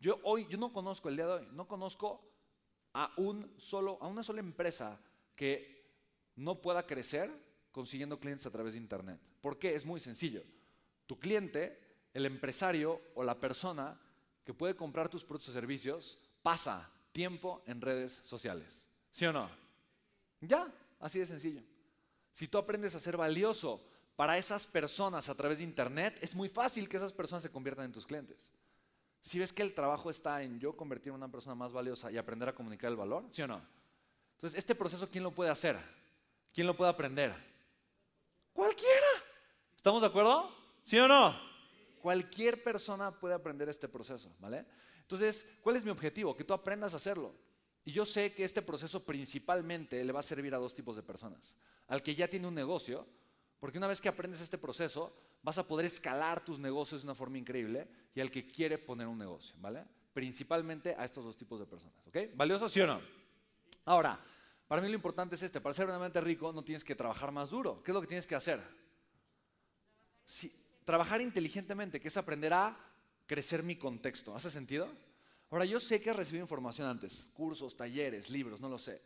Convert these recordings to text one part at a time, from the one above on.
Yo hoy, yo no conozco el día de hoy, no conozco a, un solo, a una sola empresa que no pueda crecer consiguiendo clientes a través de Internet. ¿Por qué? Es muy sencillo. Tu cliente, el empresario o la persona que puede comprar tus productos o servicios, pasa tiempo en redes sociales. ¿Sí o no? Ya, así de sencillo. Si tú aprendes a ser valioso para esas personas a través de Internet, es muy fácil que esas personas se conviertan en tus clientes. Si ves que el trabajo está en yo convertirme en una persona más valiosa y aprender a comunicar el valor, ¿sí o no? Entonces, este proceso, ¿quién lo puede hacer? ¿Quién lo puede aprender? Cualquiera. ¿Estamos de acuerdo? ¿Sí o no? Cualquier persona puede aprender este proceso, ¿vale? Entonces, ¿cuál es mi objetivo? Que tú aprendas a hacerlo. Y yo sé que este proceso principalmente le va a servir a dos tipos de personas. Al que ya tiene un negocio, porque una vez que aprendes este proceso, vas a poder escalar tus negocios de una forma increíble y al que quiere poner un negocio, ¿vale? Principalmente a estos dos tipos de personas, ¿ok? ¿Valioso sí o no? Ahora, para mí lo importante es este, para ser realmente rico no tienes que trabajar más duro. ¿Qué es lo que tienes que hacer? trabajar inteligentemente, que es aprender a crecer mi contexto. ¿Hace sentido? Ahora, yo sé que has recibido información antes, cursos, talleres, libros, no lo sé.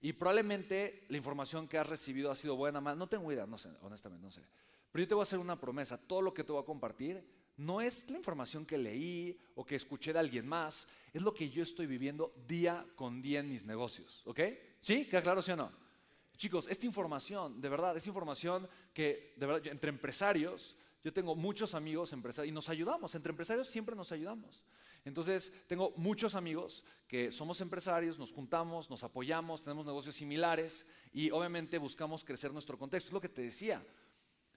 Y probablemente la información que has recibido ha sido buena, mal, no tengo idea, no sé, honestamente, no sé. Pero yo te voy a hacer una promesa, todo lo que te voy a compartir no es la información que leí o que escuché de alguien más, es lo que yo estoy viviendo día con día en mis negocios, ¿ok? ¿Sí? ¿Queda claro, sí o no? Chicos, esta información, de verdad, es información que, de verdad, entre empresarios, yo tengo muchos amigos empresarios y nos ayudamos, entre empresarios siempre nos ayudamos. Entonces, tengo muchos amigos que somos empresarios, nos juntamos, nos apoyamos, tenemos negocios similares y obviamente buscamos crecer nuestro contexto. Es lo que te decía.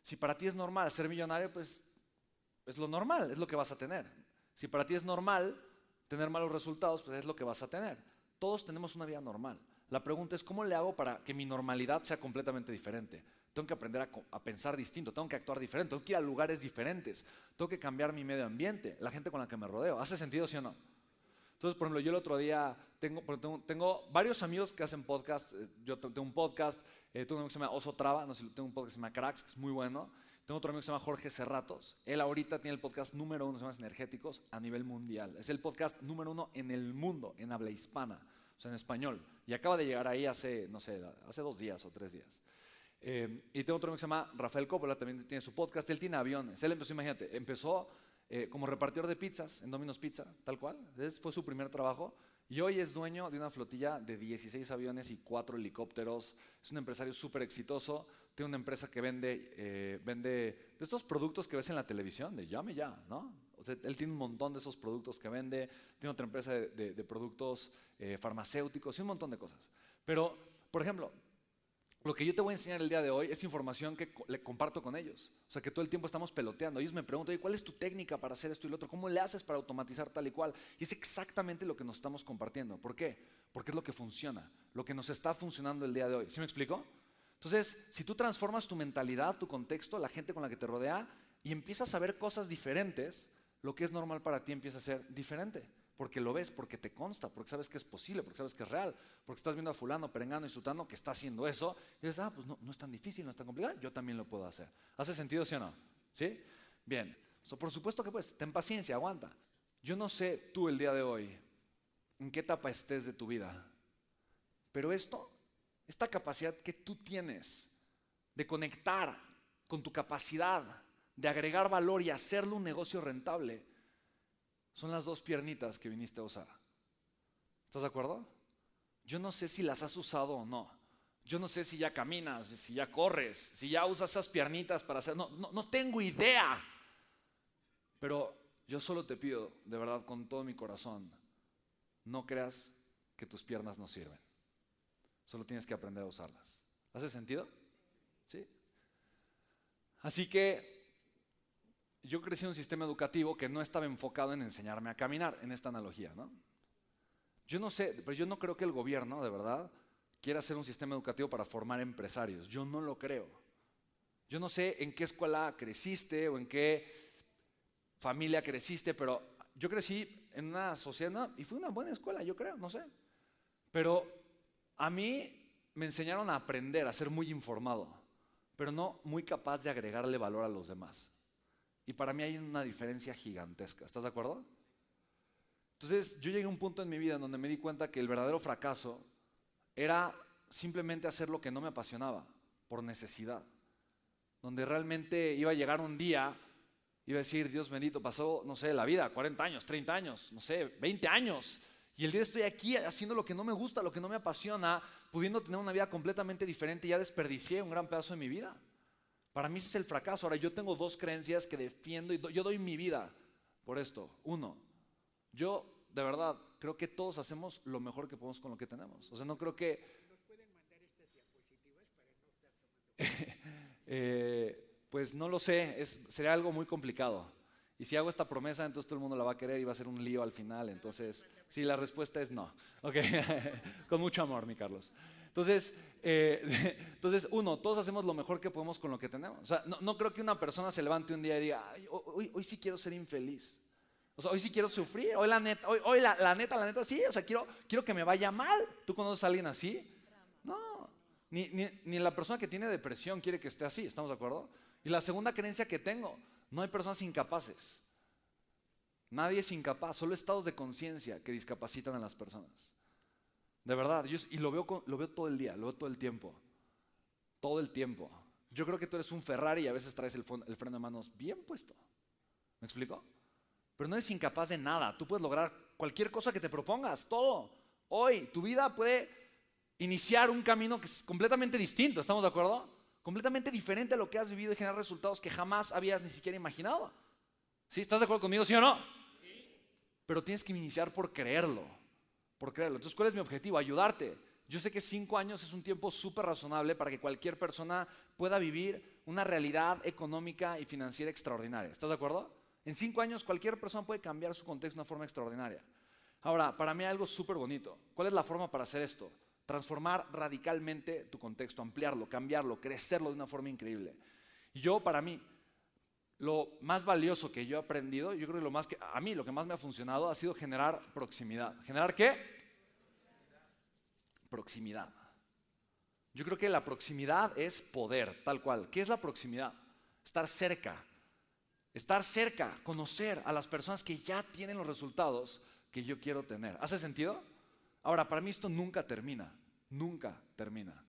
Si para ti es normal ser millonario, pues es lo normal, es lo que vas a tener. Si para ti es normal tener malos resultados, pues es lo que vas a tener. Todos tenemos una vida normal. La pregunta es, ¿cómo le hago para que mi normalidad sea completamente diferente? Tengo que aprender a, pensar distinto, tengo que actuar diferente, tengo que ir a lugares diferentes, tengo que cambiar mi medio ambiente, la gente con la que me rodeo. ¿Hace sentido, sí o no? Entonces, por ejemplo, yo el otro día tengo, tengo, varios amigos que hacen podcast. Eh, yo tengo un podcast, eh, tengo un amigo que se llama Oso Traba, no sé, tengo un podcast que se llama Cracks, que es muy bueno. Tengo otro amigo que se llama Jorge Cerratos. Él ahorita tiene el podcast número uno, se llama Energéticos, a nivel mundial. Es el podcast número uno en el mundo, en habla hispana, o sea, en español. Y acaba de llegar ahí hace, no sé, hace dos días o tres días. Eh, y tengo otro amigo que se llama Rafael Coppola, también tiene su podcast. Él tiene aviones. Él empezó, imagínate, empezó eh, como repartidor de pizzas en Domino's Pizza, tal cual. Ese fue su primer trabajo. Y hoy es dueño de una flotilla de 16 aviones y 4 helicópteros. Es un empresario súper exitoso. Tiene una empresa que vende, eh, vende de estos productos que ves en la televisión, de llame ya, ¿no? O sea, él tiene un montón de esos productos que vende. Tiene otra empresa de, productos farmacéuticos y un montón de cosas. Pero, por ejemplo, lo que yo te voy a enseñar el día de hoy es información que le comparto con ellos. O sea, que todo el tiempo estamos peloteando. Ellos me preguntan, ¿cuál es tu técnica para hacer esto y lo otro? ¿Cómo le haces para automatizar tal y cual? Y es exactamente lo que nos estamos compartiendo. ¿Por qué? Porque es lo que funciona, lo que nos está funcionando el día de hoy. ¿Sí me explico? Entonces, si tú transformas tu mentalidad, tu contexto, la gente con la que te rodea y empiezas a ver cosas diferentes, lo que es normal para ti empieza a ser diferente porque lo ves, porque te consta, porque sabes que es posible, porque sabes que es real, porque estás viendo a fulano, perengano y sutano que está haciendo eso, y dices, ah, pues no, no es tan difícil, no es tan complicado, yo también lo puedo hacer. ¿Hace sentido, sí o no? ¿Sí? Bien. por supuesto que pues, ten paciencia, aguanta. Yo no sé tú el día de hoy en qué etapa estés de tu vida, pero esto, esta capacidad que tú tienes de conectar con tu capacidad de agregar valor y hacerlo un negocio rentable, son las dos piernitas que viniste a usar. ¿Estás de acuerdo? Yo no sé si las has usado o no. Yo no sé si ya caminas, si ya corres, si ya usas esas piernitas para hacer... No, no, no tengo idea. Pero yo solo te pido, de verdad, con todo mi corazón, no creas que tus piernas no sirven. Solo tienes que aprender a usarlas. ¿Hace sentido? ¿Sí? Así que yo crecí en un sistema educativo que no estaba enfocado en enseñarme a caminar, en esta analogía, ¿no? Yo no sé, pero yo no creo que el gobierno, de verdad, quiera hacer un sistema educativo para formar empresarios. Yo no lo creo. Yo no sé en qué escuela creciste o en qué familia creciste, pero yo crecí en una sociedad y fue una buena escuela, yo creo, no sé. Pero a mí me enseñaron a aprender, a ser muy informado, pero no muy capaz de agregarle valor a los demás. Y para mí hay una diferencia gigantesca. ¿Estás de acuerdo? Entonces yo llegué a un punto en mi vida en donde me di cuenta que el verdadero fracaso era simplemente hacer lo que no me apasionaba, por necesidad. Donde realmente iba a llegar un día, iba a decir, Dios bendito, pasó, no sé, la vida, 40 años, 30 años, no sé, 20 años. Y el día estoy aquí haciendo lo que no me gusta, lo que no me apasiona, pudiendo tener una vida completamente diferente ya desperdicié un gran pedazo de mi vida. Para mí ese es el fracaso. Ahora yo tengo dos creencias que defiendo y yo doy mi vida por esto. Uno, yo de verdad creo que todos hacemos lo mejor que podemos con lo que tenemos. O sea, no creo que... ¿Nos pueden mandar estas diapositivas para no eh, pues no lo sé, sería algo muy complicado. Y si hago esta promesa, entonces todo el mundo la va a querer y va a ser un lío al final. Entonces, sí, la respuesta es no. Ok, con mucho amor, mi Carlos. Entonces, eh, entonces, uno, todos hacemos lo mejor que podemos con lo que tenemos. O sea, no, creo que una persona se levante un día y diga, hoy, hoy, sí quiero ser infeliz. O sea, hoy sí quiero sufrir. Hoy la neta, hoy, hoy la, neta, la neta, sí. O sea, quiero, quiero que me vaya mal. ¿Tú conoces a alguien así? No. Ni, ni, ni la persona que tiene depresión quiere que esté así. ¿Estamos de acuerdo? Y la segunda creencia que tengo, no hay personas incapaces. Nadie es incapaz, solo estados de conciencia que discapacitan a las personas. De verdad, y lo veo, lo veo todo el día, lo veo todo el tiempo. Todo el tiempo. Yo creo que tú eres un Ferrari y a veces traes el, el freno de manos bien puesto. ¿Me explico? Pero no eres incapaz de nada. Tú puedes lograr cualquier cosa que te propongas, todo. Hoy, tu vida puede iniciar un camino que es completamente distinto, ¿estamos de acuerdo? Completamente diferente a lo que has vivido y generar resultados que jamás habías ni siquiera imaginado. ¿Sí? ¿Estás de acuerdo conmigo, sí o no? Pero tienes que iniciar por creerlo por creerlo. Entonces, ¿cuál es mi objetivo? Ayudarte. Yo sé que cinco años es un tiempo súper razonable para que cualquier persona pueda vivir una realidad económica y financiera extraordinaria. ¿Estás de acuerdo? En cinco años cualquier persona puede cambiar su contexto de una forma extraordinaria. Ahora, para mí hay algo súper bonito. ¿Cuál es la forma para hacer esto? Transformar radicalmente tu contexto, ampliarlo, cambiarlo, crecerlo de una forma increíble. Y yo, para mí, lo más valioso que yo he aprendido, yo creo que lo más que a mí lo que más me ha funcionado ha sido generar proximidad. ¿Generar qué? Proximidad. Yo creo que la proximidad es poder, tal cual. ¿Qué es la proximidad? Estar cerca. Estar cerca, conocer a las personas que ya tienen los resultados que yo quiero tener. ¿Hace sentido? Ahora, para mí esto nunca termina, nunca termina.